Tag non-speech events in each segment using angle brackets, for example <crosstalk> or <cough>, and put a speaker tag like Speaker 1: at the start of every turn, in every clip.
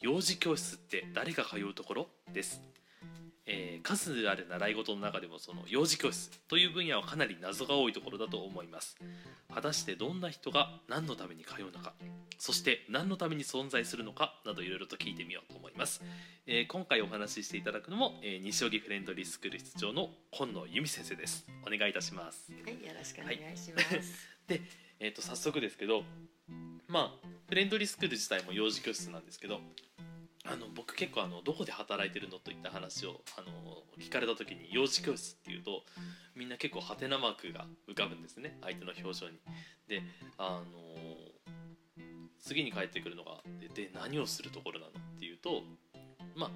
Speaker 1: 幼児教室って誰が通うところ？です、えー数ある習い事の中でもその幼児教室という分野はかなり謎が多いところだと思います。果たしてどんな人が何のために通うのか？そして何のために存在するのかなどいろいろと聞いてみようと思います、えー今回お話ししていただくのも、えー西荻フレンドリースクール室長の今野由美先生です。お願いいたします。
Speaker 2: はい、よろしくお願いします。
Speaker 1: で、えー、と早速ですけどまあフレンドリースクール自体も幼児教室なんですけどあの僕結構あのどこで働いてるのといった話をあの聞かれた時に幼児教室っていうとみんな結構ハテナマークが浮かぶんですね相手の表情に。であの次に返ってくるのがでで何をするところなのっていうとまあ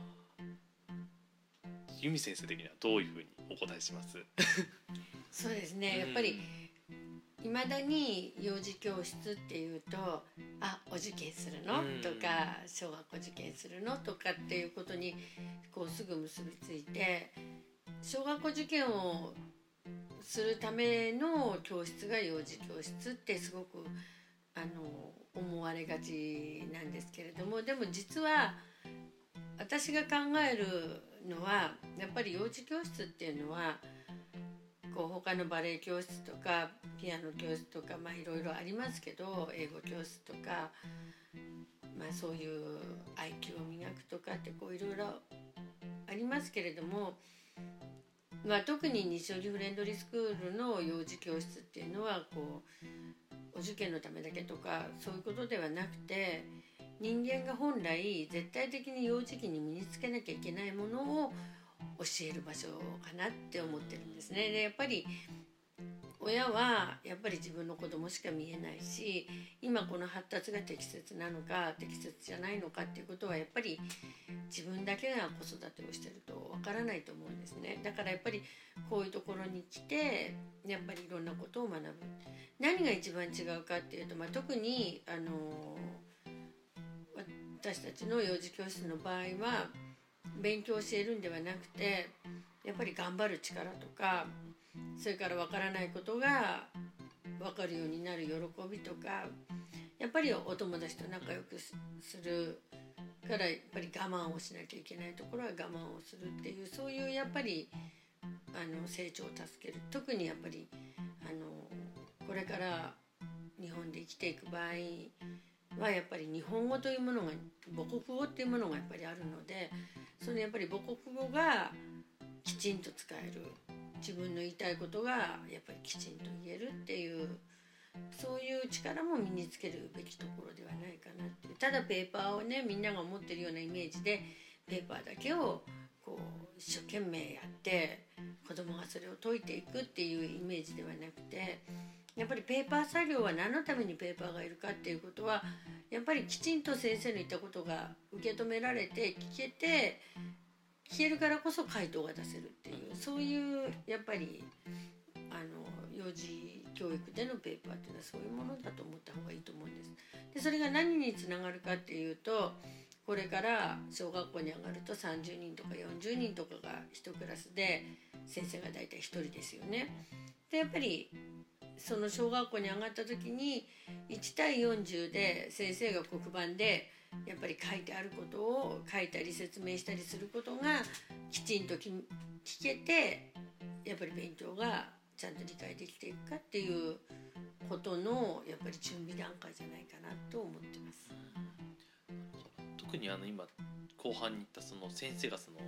Speaker 1: 由美先生的にはどういうふうにお答えします？<laughs>
Speaker 2: そうですね、やっぱりいまだに幼児教室っていうと「あお受験するの?
Speaker 1: うん」
Speaker 2: とか「小学校受験するの?」とかっていうことにこうすぐ結びついて小学校受験をするための教室が幼児教室ってすごくあの思われがちなんですけれどもでも実は私が考えるのはやっぱり幼児教室っていうのはこう他のバレエ教室とかピアノ教室とかまあいろいろありますけど英語教室とか、まあ、そういう IQ を磨くとかってこういろいろありますけれども、まあ、特に西荻フレンドリースクールの幼児教室っていうのはこうお受験のためだけとかそういうことではなくて人間が本来絶対的に幼児期に身につけなきゃいけないものを教える場所かなって思ってるんですね。でやっぱり親はやっぱり自分の子供しか見えないし今この発達が適切なのか適切じゃないのかっていうことはやっぱり自分だけが子育てをしてるとわからないと思うんですねだからやっぱりこういうところに来てやっぱりいろんなことを学ぶ何が一番違うかっていうと、まあ、特にあの私たちの幼児教室の場合は勉強教えるんではなくてやっぱり頑張る力とかそれから分からないことが分かるようになる喜びとかやっぱりお友達と仲良くするからやっぱり我慢をしなきゃいけないところは我慢をするっていうそういうやっぱりあの成長を助ける。特にやっぱりあのこれから日本で生きていく場合はやっぱり日本語というものが母国語っていうものがやっぱりあるのでそのやっぱり母国語がきちんと使える自分の言いたいことがやっぱりきちんと言えるっていうそういう力も身につけるべきところではないかなってただペーパーをねみんなが持ってるようなイメージでペーパーだけをこう一生懸命やって子供がそれを解いていくっていうイメージではなくてやっぱりペーパー作業は何のためにペーパーがいるかっていうことはやっぱりきちんと先生の言ったことが受け止められて聞けて聞けるからこそ回答が出せるっていうそういうやっぱりあの幼児教育でのペーパーっていうのはそういうものだと思った方がいいと思うんです。でそれが何につながるかっていうとこれから小学校に上がると30人とか40人とかが1クラスで先生が大体1人ですよね。でやっぱりその小学校に上がった時に1対40で先生が黒板でやっぱり書いてあることを書いたり説明したりすることがきちんと聞けてやっぱり勉強がちゃんと理解できていくかっていうことのやっぱり準備段階じゃないかなと思ってます。
Speaker 1: 特にあの今後半に言ったその先生がその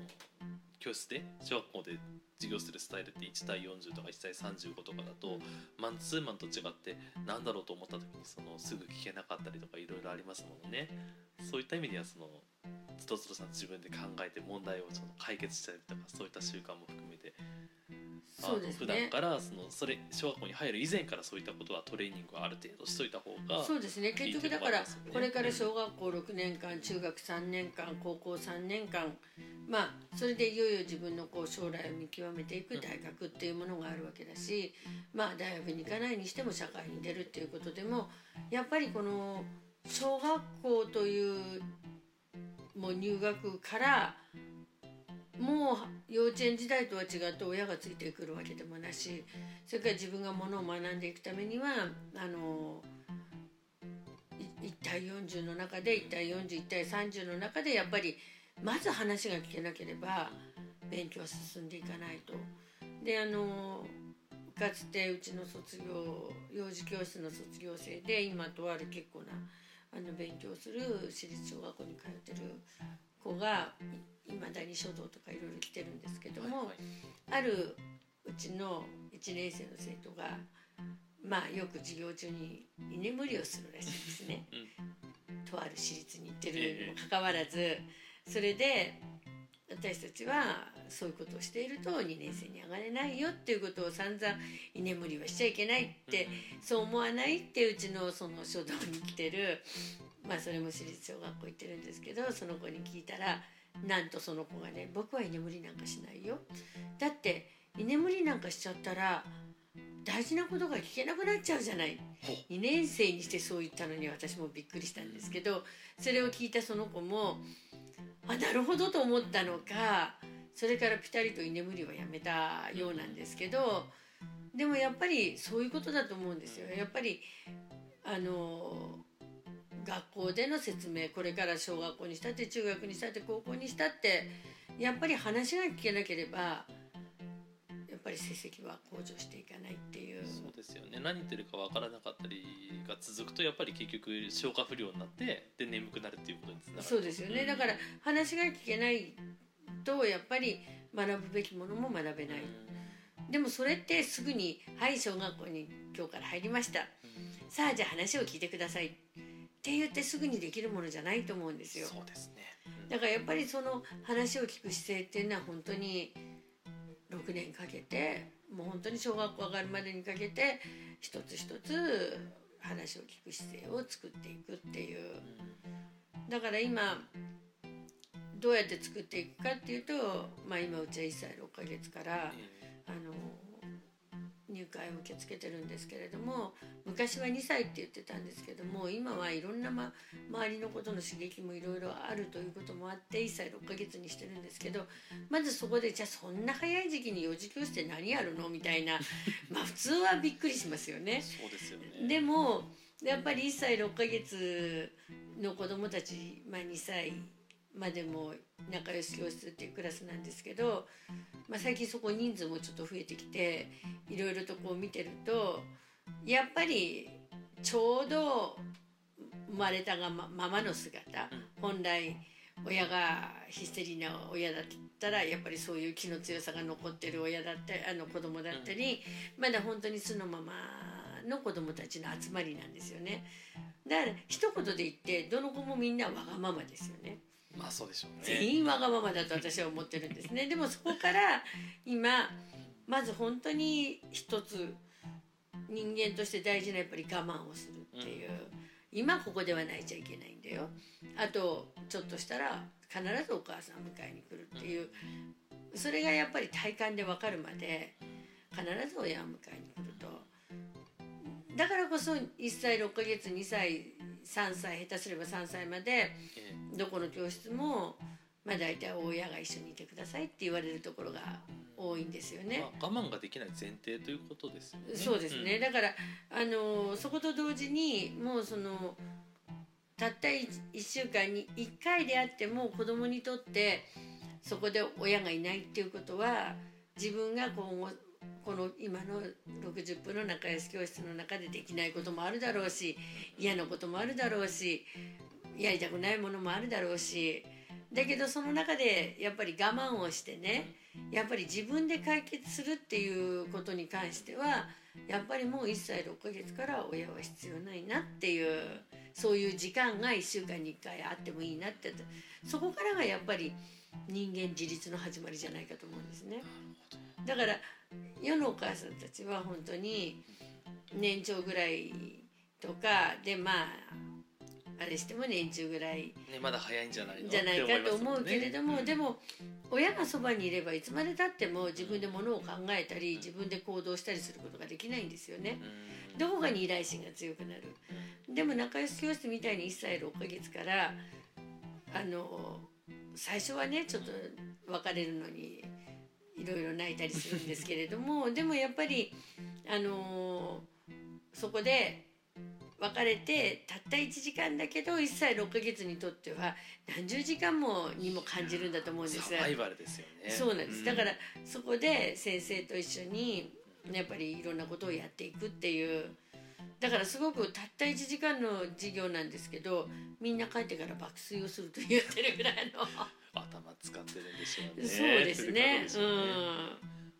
Speaker 1: 教室で小学校で授業するスタイルって1対40とか1対35とかだとマンツーマンと違って何だろうと思った時にそのすぐ聞けなかったりとかいろいろありますもんね。そういった意味ではそのつどつどさん自分で考えて問題をちょっと解決したりとかそういった習慣も含めて。
Speaker 2: そうです
Speaker 1: 普段
Speaker 2: ね
Speaker 1: からそのそれ小学校に入る以前からそういったことはトレーニングはある程度しといた方が
Speaker 2: そうですね。結局だからこれから小学校6年間中学3年間高校3年間まあそれでいよいよ自分のこう将来を見極めていく大学っていうものがあるわけだしまあ大学に行かないにしても社会に出るっていうことでもやっぱりこの小学校というもう入学からもう幼稚園時代とは違って親がついてくるわけでもなしそれから自分がものを学んでいくためにはあの1対40の中で1対401対30の中でやっぱりまず話が聞けなければ勉強は進んでいかないと。であのかつてうちの卒業幼児教室の卒業生で今とある結構なあの勉強する私立小学校に通ってる子がいまだに書道とかいろいろ来てるんですけども、
Speaker 1: はいはい
Speaker 2: あるうちの1年生の生徒がまあよく授業中に居眠りをするらしいですね。とある私立に行ってるにもかかわらずそれで私たちはそういうことをしていると2年生に上がれないよっていうことを散々居眠りはしちゃいけないってそう思わないってうちのその書道に来てるまあそれも私立小学校行ってるんですけどその子に聞いたらなんとその子がね「僕は居眠りなんかしないよ」だって居眠りなんかしちゃったら大事なことが聞けなくなっちゃうじゃない。2年生にしてそう言ったのに私もびっくりしたんですけどそれを聞いたその子もあなるほどと思ったのかそれからピタリと居眠りはやめたようなんですけどでもやっぱりそういうことだと思うんですよ。やっぱりあの学校での説明これから小学校にしたって中学にしたって高校にしたってやっぱり話が聞けなければぱり成績は向上していかないっていう。
Speaker 1: そうですよね。何言ってるか分からなかったりが続くとやっぱり結局消化不良になってで眠くなるっていうことにつながる。
Speaker 2: そうですよね。だから話が聞けないとやっぱり学ぶべきものも学べない。でもそれってすぐに「はい小学校に今日から入りました。さあじゃあ話を聞いてください」って言ってすぐにできるものじゃないと思うんですよ。
Speaker 1: そうですね。
Speaker 2: だからやっぱりその話を聞く姿勢っていうのは本当に6年かけてもう本当に小学校上がるまでにかけて一つ一つ話を聞く姿勢を作っていくっていう。だから今どうやって作っていくかっていうと、まあ、今うちは1歳6ヶ月からあの入会を受け付けてるんですけれども昔は2歳って言ってたんですけども今はいろんな、ま、周りのことの刺激もいろいろあるということもあって1歳6ヶ月にしてるんですけどまずそこでじゃあそんな早い時期に幼児教室で何やるのみたいな <laughs> まあ普通はびっくりしますよね。
Speaker 1: そうですよね
Speaker 2: でもやっぱり1歳6ヶ月の子供たち、まあ、2歳までも仲良し教室っていうクラスなんですけど、まあ、最近そこ人数もちょっと増えてきていろいろとこう見てるとやっぱりちょうど生まれたがままの姿本来親がヒステリーな親だったらやっぱりそういう気の強さが残ってる親だったりあの子供だったり、まだ本当に素のままの子供たちの集まりなんですよね。だから一言で言ってどの子もみんなわがままですよね。
Speaker 1: まあそうでしょうね。
Speaker 2: 全員わがままだと私は思ってるんですね。でもそこから今まず本当に一つ人間として大事なやっぱり我慢をするっていう、今ここでは泣いちゃいけないんだよ。あとちょっとしたら必ずお母さん迎えに来るっていう。それがやっぱり体感で分かるまで必ず親を迎えに来ると。だからこそ1歳6ヶ月2歳3歳下手すれば3歳まで
Speaker 1: ええ。
Speaker 2: どこの教室も、まあ、大体親が一緒にいてくださいって言われるところが多いんですよね。
Speaker 1: まあ、我慢ができない前提ということですよね。
Speaker 2: そうですね、
Speaker 1: ん。
Speaker 2: だからあのそこと同時にもうそのたった 1, 週間に1回であっても子供にとってそこで親がいないっていうことは自分が今後この今の60分の仲良し教室の中でできないこともあるだろうし嫌なこともあるだろうしやりたくないものもあるだろうしだけどその中でやっぱり我慢をしてねやっぱり自分で解決するっていうことに関してはやっぱりもう1歳6ヶ月から親は必要ないなっていうそういう時間が1週間に1回あってもいいなってそこからがやっぱり人間自立の始まりじゃないかと思うんですね。だから世のお母さんたちは本当に年長ぐらいとかでまああれしても年中ぐらい
Speaker 1: ねまだ早いんじゃないの？
Speaker 2: じゃないかと思うけれども、
Speaker 1: ね
Speaker 2: でも親がそばにいればいつまでたっても自分でものを考えたり自分で行動したりすることができないんですよね。
Speaker 1: うん
Speaker 2: どこかに依頼心が強くなる。でも仲良し教室みたいに1歳6ヶ月からあの最初はねちょっと別れるのにいろいろ泣いたりするんですけれどもでもやっぱりあのそこで別れてたった1時間だけど1歳6ヶ月にとっては何十時間もにも感じるんだと思うんです。
Speaker 1: サバイバルですよね。
Speaker 2: そうなんです、だからそこで先生と一緒にやっぱりいろんなことをやっていくっていうだからすごくたった1時間の授業なんですけどみんな帰ってから爆睡をすると言ってるぐらいの。
Speaker 1: 頭使ってるんでしょうね。
Speaker 2: そうですね。
Speaker 1: する方でしょうね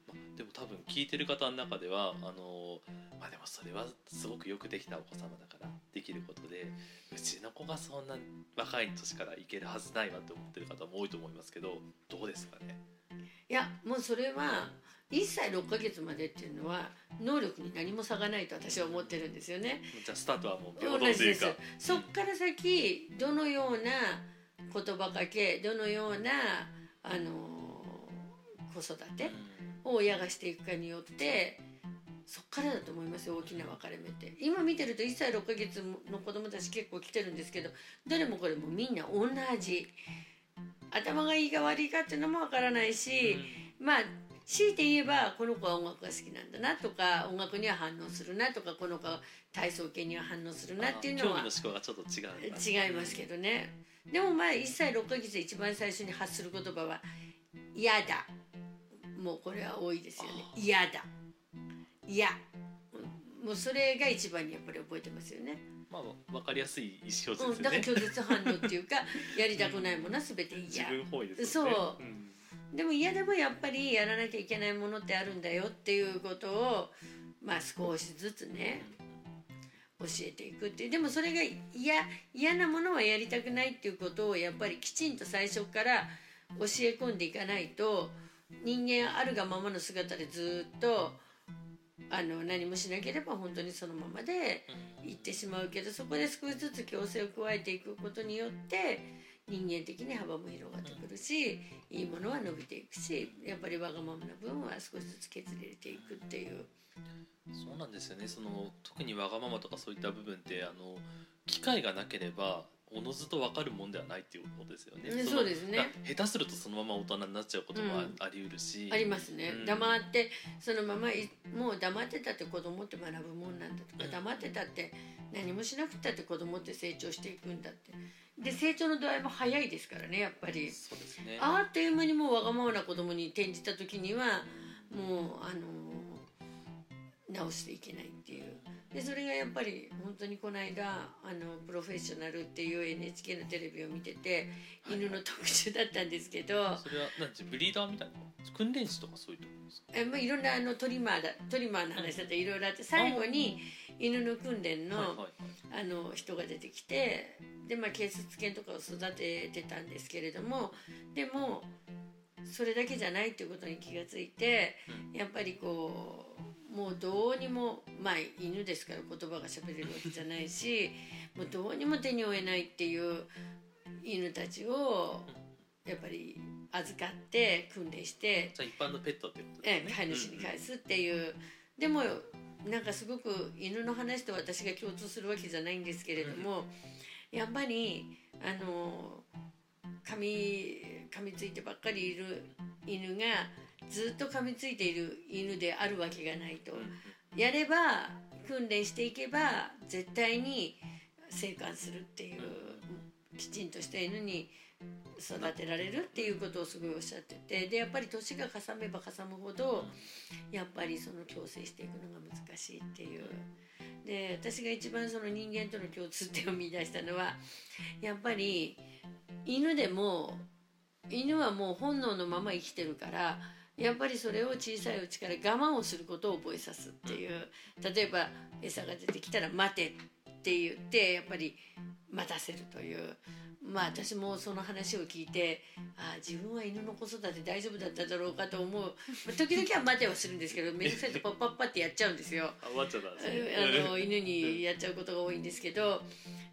Speaker 1: まあでも多分聞いてる方の中ではあのまあでもそれはすごくよくできたお子様だからできることでうちの子がそんな若い年からいけるはずないわって思ってる方も多いと思いますけどどうですかね？
Speaker 2: うんいやもうそれは1歳6ヶ月までっていうのは能力に何も差がないと私は思ってるんですよね。
Speaker 1: じゃあスタートはもう平
Speaker 2: 同じです。そっから先どのような言葉かけどのようなあの子育てを親がしていくかによってそっからだと思いますよ大きな分かれ目って。今見てると1歳6ヶ月の子供たち結構来てるんですけどどれもこれもみんな同じ。頭がいいか悪いかっていうのも分からないし、まあ強いて言えばこの子は音楽が好きなんだなとか音楽には反応するなとかこの子は体操系には反応するなっていうのは
Speaker 1: 興味の思考がちょっと違う
Speaker 2: 違いますけどね。でもまあ1歳6ヶ月で一番最初に発する言葉は「嫌だ」もうこれは多いですよね「嫌だ」「嫌」もうそれが一番にやっぱり覚えてますよね。
Speaker 1: まあ分かりやすい意思表
Speaker 2: うん、だから拒絶反応っていうかやりたくないものは全て <laughs>
Speaker 1: 自
Speaker 2: 嫌
Speaker 1: 分本位ですよね。
Speaker 2: そうんでも嫌でもやっぱりやらなきゃいけないものってあるんだよっていうことをまあ少しずつね教えていくっていう。でもそれが嫌嫌なものはやりたくないっていうことをやっぱりきちんと最初から教え込んでいかないと人間あるがままの姿でずっとあの何もしなければ本当にそのままで行ってしまうけどそこで少しずつ強制を加えていくことによって人間的に幅も広がってくるしいいものは伸びていくしやっぱりわがままな分は少しずつ削れていくっていう。
Speaker 1: そうなんですよねその特にわがままとかそういった部分ってあの機会がなければおのずと分かるもんではないっていうことですよね。
Speaker 2: そうですね。
Speaker 1: だ下手するとそのまま大人になっちゃうこともあ,、り得るし。
Speaker 2: ありますね、
Speaker 1: うん。
Speaker 2: 黙ってそのままいもう黙ってたって子供って学ぶもんなんだとか、
Speaker 1: うん。
Speaker 2: 黙ってたって何もしなくたって子供って成長していくんだって。で成長の度合いも早いですからねやっぱり。
Speaker 1: そうですね。
Speaker 2: あっという間にもうわがままな子供に転じた時にはもうあの直していけないっていうでそれがやっぱり本当にこの間あのプロフェッショナルっていう NHK のテレビを見てて犬の特集だったんですけど、
Speaker 1: それはなんてブリーダーみたいな？訓練士とかそういうところですか？
Speaker 2: えまあ、いろんなあのトリマーだトリマーの話だったりいろいろあって最後に犬の訓練の,、あの人が出てきてで、まあ、警察犬とかを育ててたんですけれどもでもそれだけじゃないっていうことに気がついてやっぱりこうもうどうにもまあ犬ですから言葉が喋れるわけじゃないしもうどうにも手に負えないっていう犬たちをやっぱり預かって訓練して
Speaker 1: じゃあ一般のペットってこと
Speaker 2: え。え飼い主に返すっていう、でもなんかすごく犬の話と私が共通するわけじゃないんですけれども、やっぱりあの噛み噛みついてばっかりいる犬がずっと噛みついている犬であるわけがないと、やれば訓練していけば絶対に生還するっていうきちんとした犬に育てられるっていうことをすごいおっしゃってて。でやっぱり年が重めば重むほどやっぱりその共生していくのが難しいっていう。で私が一番その人間との共通点を見出したのはやっぱり犬でも犬はもう本能のまま生きてるからやっぱりそれを小さいうちから我慢をすることを覚えさすっていう。例えば餌が出てきたら「待て」って言ってやっぱり待たせるという。まあ私もその話を聞いてああ自分は犬の子育て大丈夫だっただろうかと思う、まあ、時々は待てはするんですけど <laughs> 面倒くさいとパッパッパってやっちゃうんですよ。<laughs>
Speaker 1: あ
Speaker 2: の犬にやっちゃうことが多いんですけど。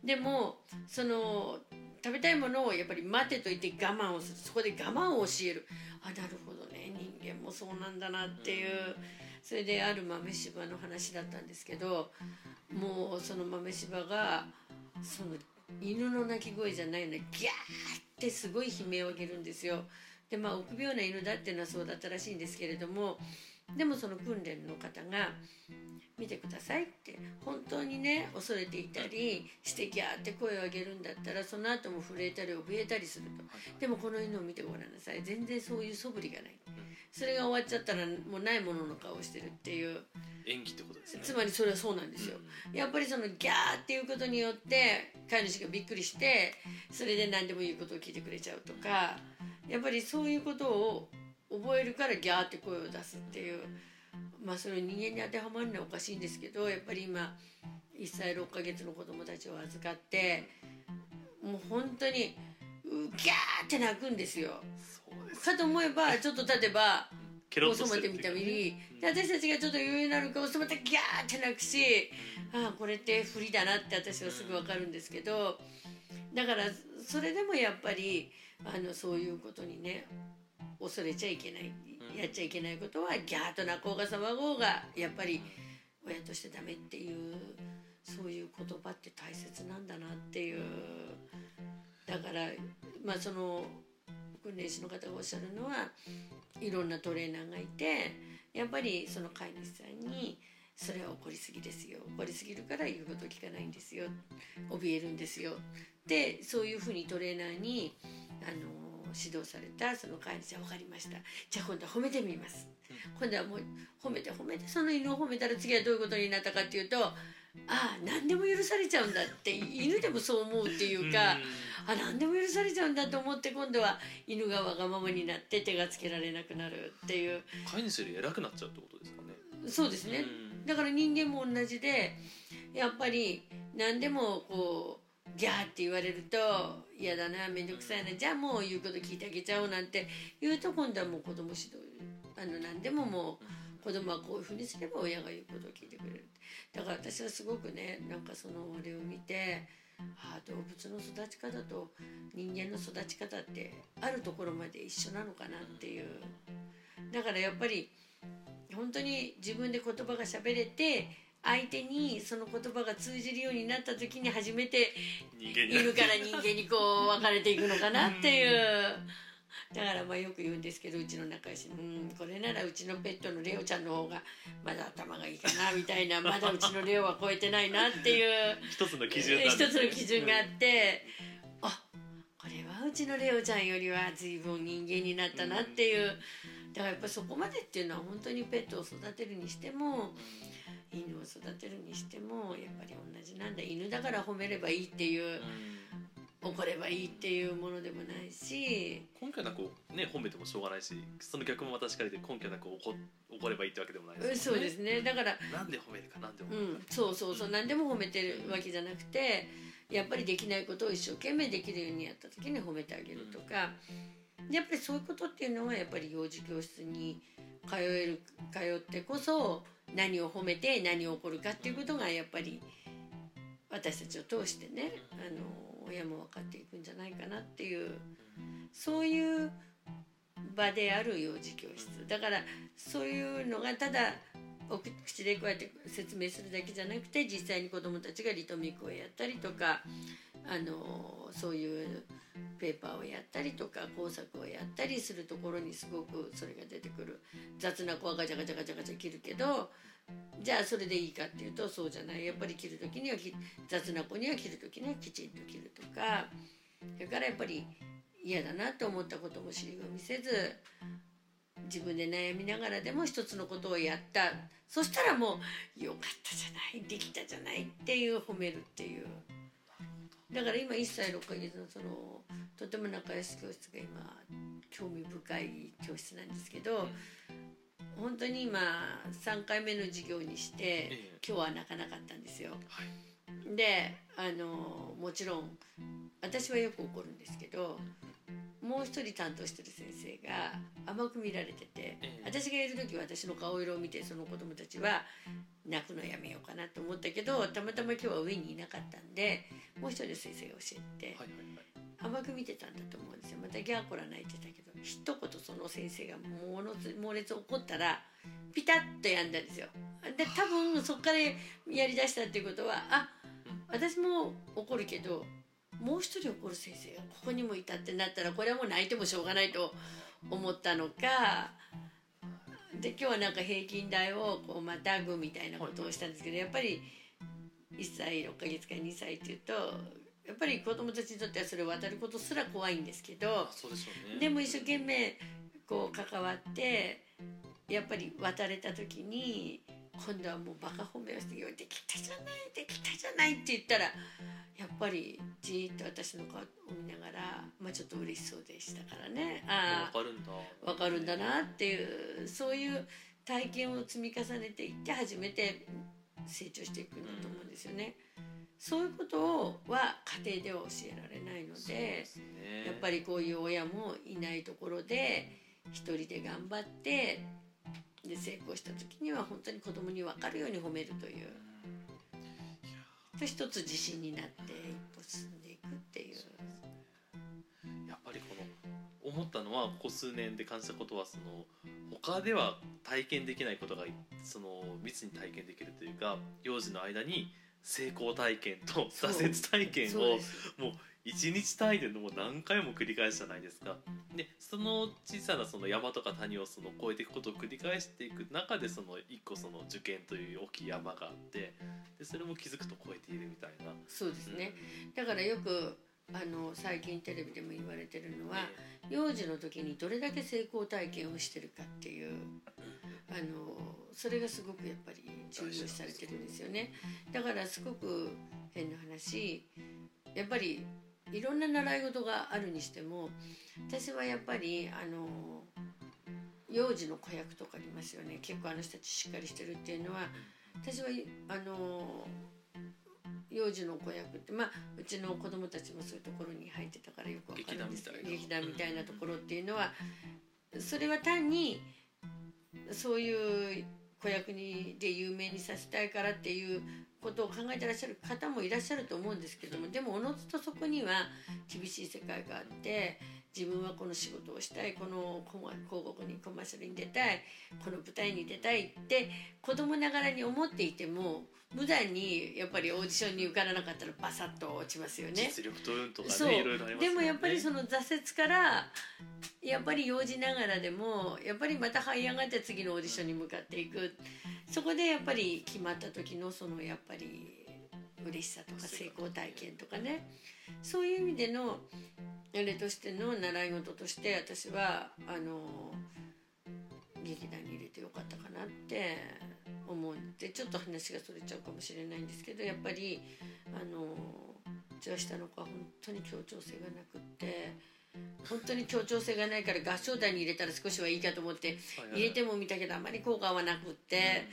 Speaker 2: でもその食べたいものをやっぱり待てと言って我慢をする。そこで我慢を教える。あなるほどもそうなんだなっていうそれである豆柴の話だったんですけどもうその豆柴がその犬の鳴き声じゃないのにギャーってすごい悲鳴を上げるんですよ。でまあ臆病な犬だっていうのはそうだったらしいんですけれどもでもその訓練の方が見てくださいって本当にね恐れていたりしてギャーって声を上げるんだったらその後も震えたり怯えたりすると。でもこの犬を見てごらんなさい。全然そういう素振りがない。それが終わっちゃったらもうないものの顔をしてるっていう。
Speaker 1: 演技ってことですね。
Speaker 2: つまりそれはそうなんですよ。やっぱりそのギャーっていうことによって飼い主がびっくりしてそれで何でも言うことを聞いてくれちゃうとかやっぱりそういうことを覚えるからギャーって声を出すっていうまあそれ人間に当てはまるのはおかしいんですけどやっぱり今1歳6ヶ月の子供たちを預かってもう本当にうギャーって泣くんですよ。かと思えばちょっと経てば
Speaker 1: ケロッ
Speaker 2: おそま
Speaker 1: として
Speaker 2: みたりで私たちがちょっと余裕になるかおそまてギャーって泣くしああこれって不利だなって私はすぐ分かるんですけどだからそれでもやっぱりあのそういうことにね恐れちゃいけないやっちゃいけないことはギャーと泣こうが騒ごうがやっぱり親としてダメっていうそういう言葉って大切なんだなっていう。だからまあその訓練士の方がおっしゃるのはいろんなトレーナーがいてやっぱりその飼い主さんに「それは怒りすぎですよ。怒りすぎるから言うこと聞かないんですよ。怯えるんですよ」でそういうふうにトレーナーにあの指導されたその飼い主は分かりました。じゃあ今度は褒めてみます。今度はもう褒めて褒めてその犬を褒めたら次はどういうことになったかっていうとああ何でも許されちゃうんだって犬でもそう思うっていうかあ何でも許されちゃうんだと思って今度は犬がわがままになって手がつけられなくなるっていう。
Speaker 1: 飼い主より偉くなっちゃうってことですかね。
Speaker 2: そうですね。
Speaker 1: うん。
Speaker 2: だから人間も同じでやっぱり何でもこうギャーって言われると嫌だな面倒くさいなじゃあもう言うこと聞いてあげちゃおうなんて言うと今度はもう子供指導あの何でももう子供はこういうふうにすれば親が言うことを聞いてくれる。だから私はすごくねなんかそのあれを見てああ動物の育ち方と人間の育ち方ってあるところまで一緒なのかなっていう。だからやっぱり本当に自分で言葉が喋れて相手にその言葉が通じるようになった時に初めて犬から人間にこう分かれていくのかなっていう。だからまあよく言うんですけどうちの仲良しうんこれならうちのペットのレオちゃんの方がまだ頭がいいかなみたいな。まだうちのレオは超えてないなっていう。<laughs>
Speaker 1: 一つの基準なん <laughs>
Speaker 2: 一つの基準があって。あこれはうちのレオちゃんよりは随分人間になったなっていう。だからやっぱそこまでっていうのは本当にペットを育てるにしても犬を育てるにしてもやっぱり同じなんだ。犬だから褒めればいいっていう怒ればいいっていうものでもないし。
Speaker 1: 根拠なくね褒めてもしょうがないしその逆もまたしかりで根拠なく怒怒ればいいってわけでもないですね。
Speaker 2: そうですね。だから
Speaker 1: なんで褒めるかなんで褒
Speaker 2: う
Speaker 1: めるか
Speaker 2: ん、そうそうそう。何でも褒めてるわけじゃなくてやっぱりできないことを一生懸命できるようにやった時に褒めてあげるとか。やっぱりそういうことっていうのはやっぱり幼児教室に通える通ってこそ何を褒めて何を怒るかっていうことがやっぱり私たちを通してねあの親も分かっていくんじゃないかなっていうそういう場である幼児教室。だからそういうのがただお口でこうやって説明するだけじゃなくて実際に子どもたちがリトミックをやったりとかあのそういうペーパーをやったりとか工作をやったりするところにすごくそれが出てくる。雑な子はガチャガチャガチャガチャ切るけどじゃあそれでいいかっていうとそうじゃない。やっぱり切る時には雑な子には切る時にはきちんと切るとか。だからやっぱり嫌だなと思ったことも尻込みせず自分で悩みながらでも一つのことをやった。そしたらもう「よかったじゃない。できたじゃない」っていう褒めるっていう。だから今1歳6ヶ月のそのとても仲良し教室が今興味深い教室なんですけど本当に今3回目の授業にして
Speaker 1: え
Speaker 2: 今日は泣かなかったんですよ。
Speaker 1: はい。
Speaker 2: であのもちろん私はよく怒るんですけどもう一人担当してる先生が甘く見られてて、
Speaker 1: ええ。
Speaker 2: 私がいる時は私の顔色を見てその子供たちは泣くのやめようかなと思ったけどたまたま今日は上にいなかったんでもう一人の先生が教えて、甘く見てたんだと思うんですよ。またギャーコラ泣いてたけど。一言その先生がものす猛烈怒ったらピタッとやんだんですよ。で多分そこからやりだしたっていうことはあ私も怒るけどもう一人怒る先生がここにもいたってなったらこれはもう泣いてもしょうがないと思ったのかで今日はなんか平均台をこうまたぐみたいなことをしたんですけどやっぱり1歳6ヶ月から2歳っていうとやっぱり子供たちにとってはそれを渡ることすら怖いんですけど
Speaker 1: でね。
Speaker 2: でも一生懸命こう関わってやっぱり渡れた時に今度はもうバカ褒めをして「よできたじゃないできたじゃない」って言ったらやっぱりじーっと私の顔を見ながら、まあ、ちょっと嬉しそうでしたからね。あ
Speaker 1: わかるんだ。
Speaker 2: あ分かるんだなっていうそういう体験を積み重ねていって初めて成長していくんだと思うんですよね。そういうことは家庭では教えられないので
Speaker 1: ね
Speaker 2: やっぱりこういう親もいないところで一人で頑張ってで成功した時には本当に子供に分かるように褒めるというで一つ自信になって一歩進んでいくっていう。
Speaker 1: やっぱりこの思ったのはここ数年で感じたことはその他では体験できないことがその密に体験できるというか幼児の間に成功体験と挫折体験をもう一日単位でもう何回も繰り返すじゃないですか。でその小さなその山とか谷をその越えていくことを繰り返していく中でその一個その受験という大きい山があってでそれも気づくと越えているみたいな。
Speaker 2: そうですね、だからよくあの最近テレビでも言われてるのは幼児の時にどれだけ成功体験をしてるかっていうあのそれがすごくやっぱり重要視されてるんですよね。だからすごく変な話やっぱりいろんな習い事があるにしても私はやっぱりあの幼児の子役とかありますよね。結構あの人たちしっかりしてるっていうのは私はあの幼児の子役ってまあうちの子供たちもそういうところに入ってたからよくわかるんです
Speaker 1: 劇
Speaker 2: 団みたいなところっていうのはそれは単にそういう子役にで有名にさせたいからっていうことを考えてらっしゃる方もいらっしゃると思うんですけどもでもおのずとそこには厳しい世界があって自分はこの仕事をしたいこの広告にコマーシャルに出たいこの舞台に出たいって子供ながらに思っていても無駄にやっぱりオーディションに受からなかったらバサッと落ちますよね。
Speaker 1: 実力と運とかねいろいろあります
Speaker 2: でもやっぱりそ
Speaker 1: の
Speaker 2: の挫折からやっぱり幼児ながらでもやっぱりまた這い上がって次のオーディションに向かっていく。そこでやっぱり決まった時のそのやっぱり嬉しさとか成功体験とかね。そういう意味でのあれとしての習い事として私はあの劇団に入れてよかったかなって思うんでちょっと話がそれちゃうかもしれないんですけどやっぱりあのうちは下の子は本当に協調性がなくって本当に協調性がないから合唱団に入れたら少しはいいかと思って入れても見たけどあまり効果はなくって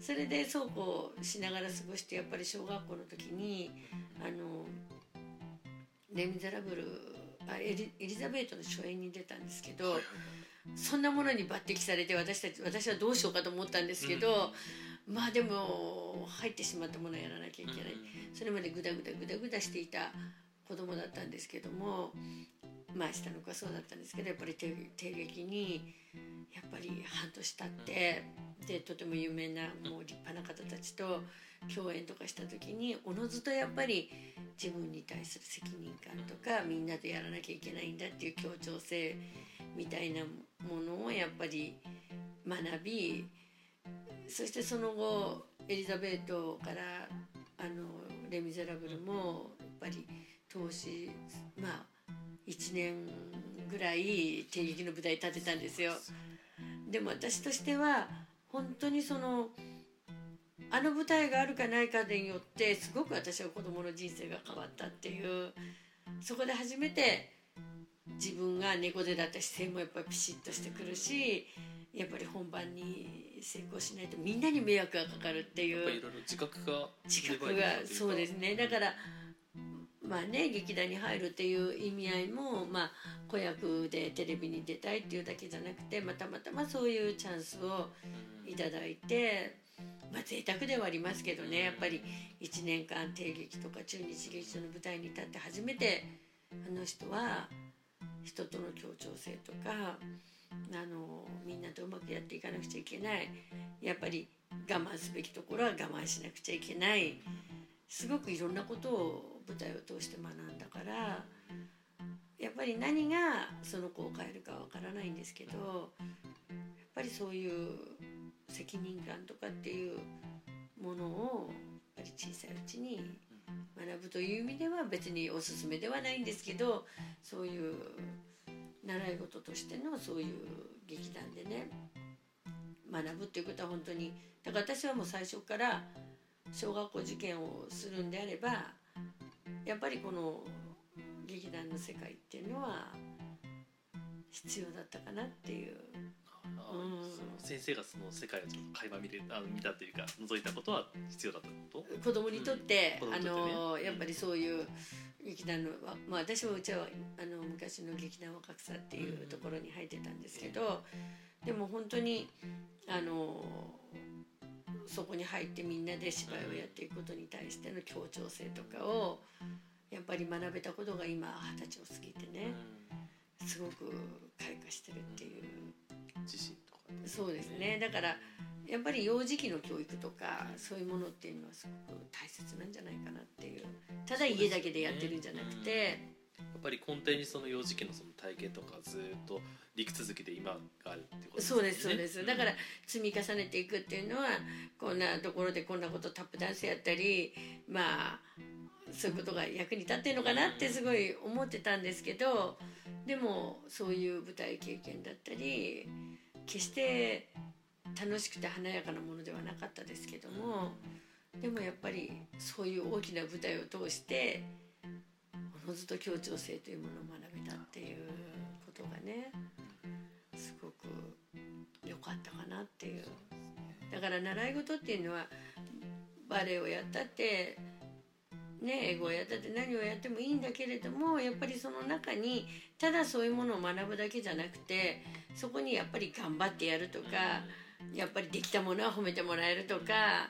Speaker 2: それでそうこうしながら過ごしてやっぱり小学校の時にあの「レ・ミゼラブル」あエリエリザベートの初演に出たんですけど。そんなものに抜擢されて私たち私はどうしようかと思ったんですけど、まあでも入ってしまったものをやらなきゃいけない、それまでグダグダグダグダしていた子供だったんですけどもまあ下の子はそうだったんですけどやっぱり帝帝劇にやっぱり半年経ってでとても有名なもう立派な方たちと共演とかした時におのずとやっぱり自分に対する責任感とかみんなでやらなきゃいけないんだっていう協調性みたいなものをやっぱり学びそしてその後エリザベートからあの「レ・ミゼラブル」もやっぱり投資まあ1年ぐらい帝劇の舞台立てたんですよ。でも私としては本当にそのあの舞台があるかないかによってすごく私は子供の人生が変わったっていうそこで初めて自分が猫背だった姿勢もやっぱりピシッとしてくるしやっぱり本番に成功しないとみんなに迷惑がかかるっていう。
Speaker 1: やっぱりいろいろ自覚が
Speaker 2: 自覚がそうですね。だからまあね劇団に入るっていう意味合いもまあ子役でテレビに出たいっていうだけじゃなくてまたまたまそういうチャンスをいただいてまあ贅沢ではありますけどねやっぱり1年間帝劇とか中日劇場の舞台に立って初めてあの人は人との協調性とかあのみんなとうまくやっていかなくちゃいけないやっぱり我慢すべきところは我慢しなくちゃいけないすごくいろんなことを舞台を通して学んだからやっぱり何がその子を変えるかわからないんですけどやっぱりそういう責任感とかっていうものをやっぱり小さいうちに学ぶという意味では別におすすめではないんですけどそういう習い事としてのそういう劇団でね学ぶっていうことは本当にだから私はもう最初から小学校受験をするんであればやっぱりこの劇団の世界っていうのは必要だったかなっていう。
Speaker 1: あその先生がその世界をちょっと垣間見れあ見たというか覗いたことは必要だったこと？
Speaker 2: 子供にとって、
Speaker 1: うん。
Speaker 2: あ
Speaker 1: 子供にとってね。
Speaker 2: のやっぱりそういう劇団の、まあ、私もうちはあの昔の劇団若草っていうところに入ってたんですけどでも本当にあのそこに入ってみんなで芝居をやっていくことに対しての協調性とかをやっぱり学べたことが今二十歳を過ぎてねすごく開花してるっていう。
Speaker 1: 自信とかね。
Speaker 2: そうですね。だからやっぱり幼児期の教育とかそういうものっていうのはすごく大切なんじゃないかなっていう。ただ家だけでやってるんじゃなくて
Speaker 1: やっぱり根底にその幼児期のその体験とかずっと陸続きで今があるってこと
Speaker 2: そうですそうです。
Speaker 1: ね
Speaker 2: だから積み重ねていくっていうのはこんなところでこんなことタップダンスやったりまあそういうことが役に立ってるのかなってすごい思ってたんですけどでもそういう舞台経験だったり決して楽しくて華やかなものではなかったですけどもでもやっぱりそういう大きな舞台を通しておのずと協調性というものを学べたっていうことがねすごく良かったかなっていう。だから習い事っていうのはバレエをやったってね英語をやったって何をやってもいいんだけれどもやっぱりその中にただそういうものを学ぶだけじゃなくてそこにやっぱり頑張ってやるとかやっぱりできたものは褒めてもらえるとか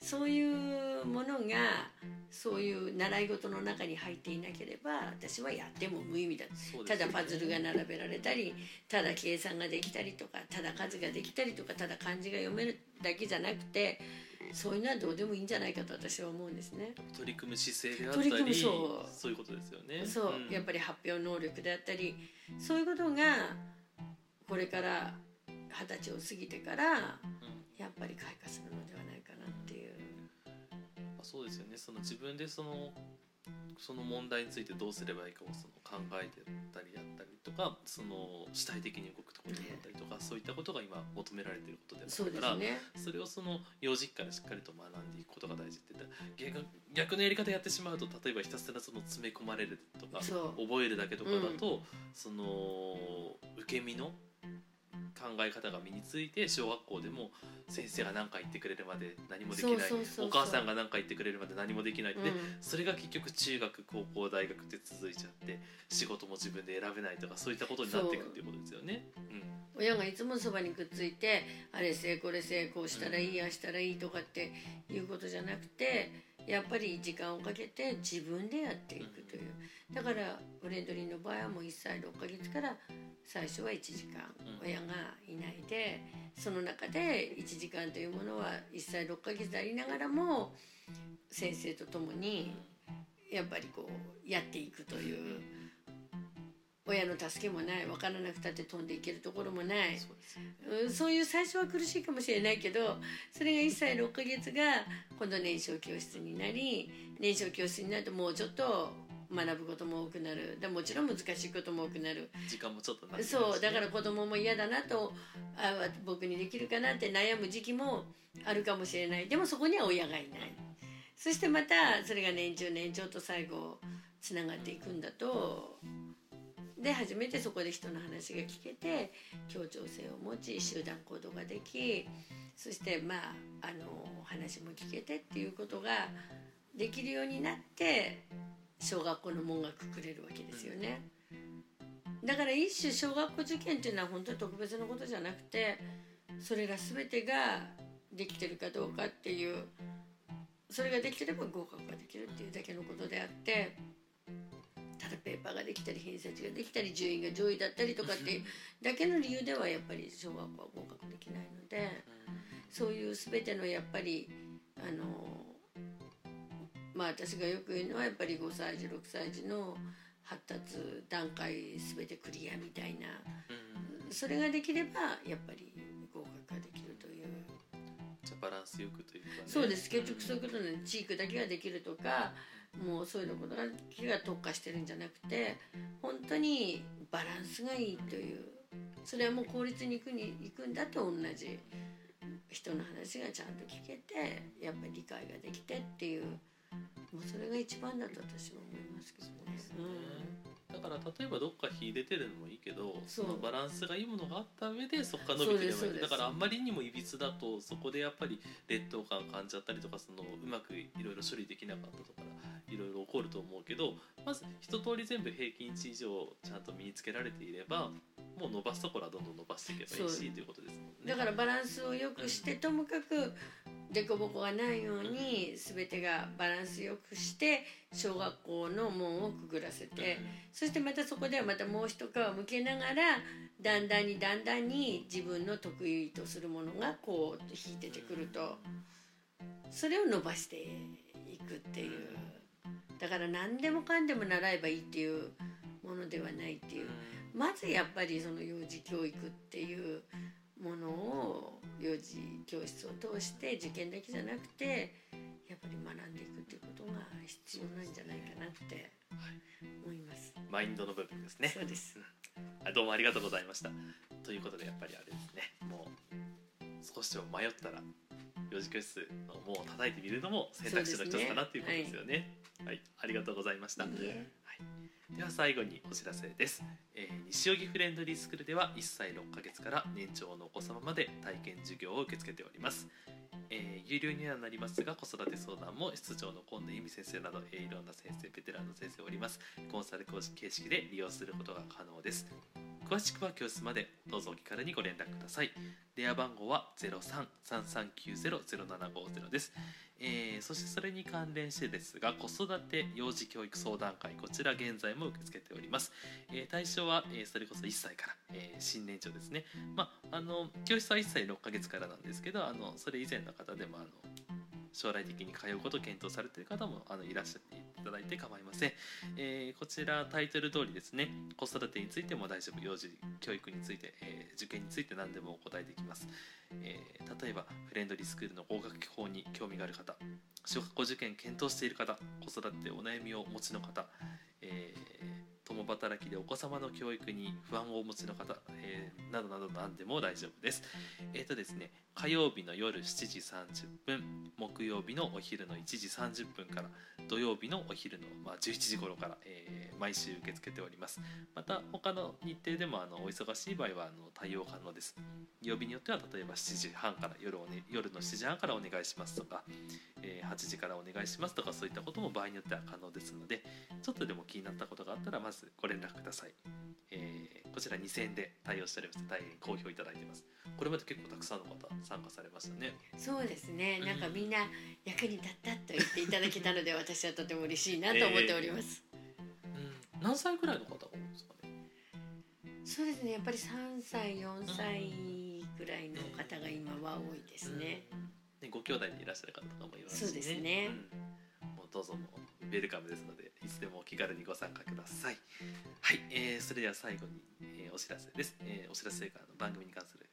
Speaker 2: そういうものがそういう習い事の中に入っていなければ私はやっても無意味だ
Speaker 1: ね。
Speaker 2: だパズルが並べられたりただ計算ができたりとかただ数ができたりとかただ漢字が読めるだけじゃなくてそういうのはどうでもいいんじゃないかと私は思うんですね。
Speaker 1: 取り組む姿勢であったり
Speaker 2: 取り組むそう。
Speaker 1: そういうことですよね。
Speaker 2: そう、
Speaker 1: ん。
Speaker 2: やっぱり発表能力であったりそういうことがこれから二十歳を過ぎてから
Speaker 1: うん。
Speaker 2: やっぱり開花するの
Speaker 1: そうですよね。その自分でそのその問題についてどうすればいいかをその考えてたりやったりとかその主体的に動くところだったりとかそういったことが今求められていることでもあるから
Speaker 2: ですね。
Speaker 1: それをその幼児期からしっかりと学んでいくことが大事って言ったら逆逆のやり方やってしまうと例えばひたすらその詰め込まれるとか覚えるだけとかだと、その受け身の考え方が身について小学校でも先生が何か言ってくれるまで何もできないお母さんが何か言ってくれるまで何もできないって、
Speaker 2: うん。
Speaker 1: それが結局中学高校大学って続いちゃって仕事も自分で選べないとかそういったことになっていくっていうことですよね。うん。
Speaker 2: 親がいつもそばにくっついてあれせいこれせいこうしたらいいああしたらいいとかっていうことじゃなくてやっぱり時間をかけて自分でやっていくという。だからフレンドリーの場合はもう1歳6ヶ月から最初は1時間
Speaker 1: うん。
Speaker 2: 親がいないでその中で1時間というものは1歳6ヶ月でありながらも先生と共にやっぱりこうやっていくという親の助けもない分からなくたって飛んでいけるところもない。
Speaker 1: そうですよね。
Speaker 2: うんそういう最初は苦しいかもしれないけどそれが1歳6ヶ月が今度年少教室になり年少教室になるともうちょっと学ぶことも多くなる。でもちろん難しいことも多くなる。
Speaker 1: 時間もちょっと
Speaker 2: そうだから子供も嫌だなとあ僕にできるかなって悩む時期もあるかもしれない。でもそこには親がいない。そしてまたそれが年中年長と最後つながっていくんだとで初めてそこで人の話が聞けて協調性を持ち集団行動ができそしてまああの話も聞けてっていうことができるようになって小学校の門がくくれるわけですよね。だから一種小学校受験っていうのは本当に特別なことじゃなくてそれら全てができてるかどうかっていうそれができてれば合格ができるっていうだけのことであってペーパーができたり偏差値ができたり順位が上位だったりとかっていうだけの理由ではやっぱり小学校は合格できないのでそういう全てのやっぱりあのまあ私がよく言うのはやっぱり5歳児6歳児の発達段階全てクリアみたいな。それができればやっぱり
Speaker 1: ランスよくというかね。
Speaker 2: そうです。結局そういうことでチークだけができるとかもうそういうのことだけが特化してるんじゃなくて本当にバランスがいいという。それはもう公立に行くに行くんだと同じ人の話がちゃんと聞けてやっぱり理解ができてっていうもうそれが一番だと私は思いますけどね。
Speaker 1: だから例えばどっか秀でてるのもいいけど
Speaker 2: そ
Speaker 1: のバランスがいいものがあった上でそこから伸びてればいい。だからあんまりにもいびつだとそこでやっぱり劣等感感じちゃったりとかそのうまくいろいろ処理できなかったとかいろいろ起こると思うけどまず一通り全部平均値以上ちゃんと身につけられていればもう伸ばすところはどんどん伸ばしていけばいいしということですもんね。
Speaker 2: だからバランスを良くしてともかく凸凹がないように全てがバランスよくして小学校の門をくぐらせてそしてまたそこではまたもう一皮向けながらだんだんにだんだんに自分の得意とするものがこう引いててくるとそれを伸ばしていくっていう。だから何でもかんでも習えばいいっていうものではないっていう。まずやっぱりその幼児教育っていうものを幼児教室を通して受験だけじゃなくてやっぱり学んでいくっていうことが必要なんじゃないかなって思います。
Speaker 1: マインドの部分ですね。
Speaker 2: そうです。
Speaker 1: あどうもありがとうございました。ということでやっぱりあれですねもう少しでも迷ったら幼児教室の門を叩いてみるのも選択肢の一つかなっていうことですよね。はい、ありがとうございました。
Speaker 2: いいえ
Speaker 1: では最後にお知らせです、えー西荻フレンドリースクールでは1歳6ヶ月から年長のお子様まで体験授業を受け付けております、えー有料にはなりますが子育て相談も出場の今野由美先生など、えーいろんな先生ベテランの先生おります。コンサル講師形式で利用することが可能です。詳しくは教室までどうぞお気軽にご連絡ください。電話番号は0333900750です。えーそしてそれに関連してですが子育て幼児教育相談会こちら現在も受け付けております、えー対象は、えーそれこそ1歳から、えー新年長ですね。まああの教室は1歳6ヶ月からなんですけどあのそれ以前の方でもあの将来的に通うことを検討されている方もあのいらっしゃっていただいて構いません、えーこちらタイトル通りですね。子育てについても大丈夫。幼児教育について、えー受験について何でもお答えできます、えー例えばフレンドリースクールの合格法に興味がある方小学校受験検討している方子育てお悩みをお持ちの方、えー共働きでお子様の教育に不安をお持ちの方、えーなどなど何でも大丈夫です。えっ、とですね火曜日の夜7時30分木曜日のお昼の1時30分から土曜日のお昼の、まあ、11時頃から、えー毎週受け付けております。また他の日程でもあのお忙しい場合はあの対応可能です。曜日によっては例えば7時半から夜お、ね、夜の7時半からお願いしますとか、えー8時からお願いしますとかそういったことも場合によっては可能ですのでちょっとでも気になったことがあったらまずご連絡ください、えーこちら2000円で対応しております。大変好評いただいてます。これまで結構たくさんの方参加されましたね。
Speaker 2: そうですね。なんかみんな役に立ったと言っていただけたので、私はとても嬉しいなと思っております。
Speaker 1: うん何歳ぐらいの方が多いんですかね？
Speaker 2: そうですね。やっぱり3歳、4歳ぐらいの方が今は多いですね。
Speaker 1: ねご兄弟でいらっしゃる方とかもいますし、ね、
Speaker 2: そうですね。
Speaker 1: うん。もうどうぞもうウェルカムですのでいつでもお気軽にご参加ください。はい、えーそれでは最後に、えーお知らせです、えーお知らせかあの番組に関する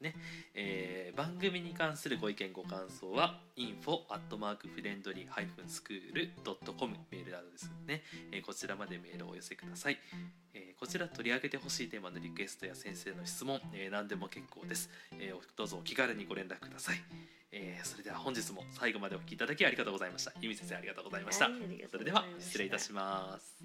Speaker 1: ですね、えー番組に関するご意見ご感想は info アットマークフレンドリーハイフンスクールドットコムメールなどですね、えーこちらまでメールをお寄せください、えーこちら取り上げてほしいテーマのリクエストや先生の質問、えー何でも結構です、えーおどうぞお気軽にご連絡くださいえーそれでは本日も最後までお聞きいただきありがとうございました。由美先生ありがとうございました。そうれでは失礼いたします。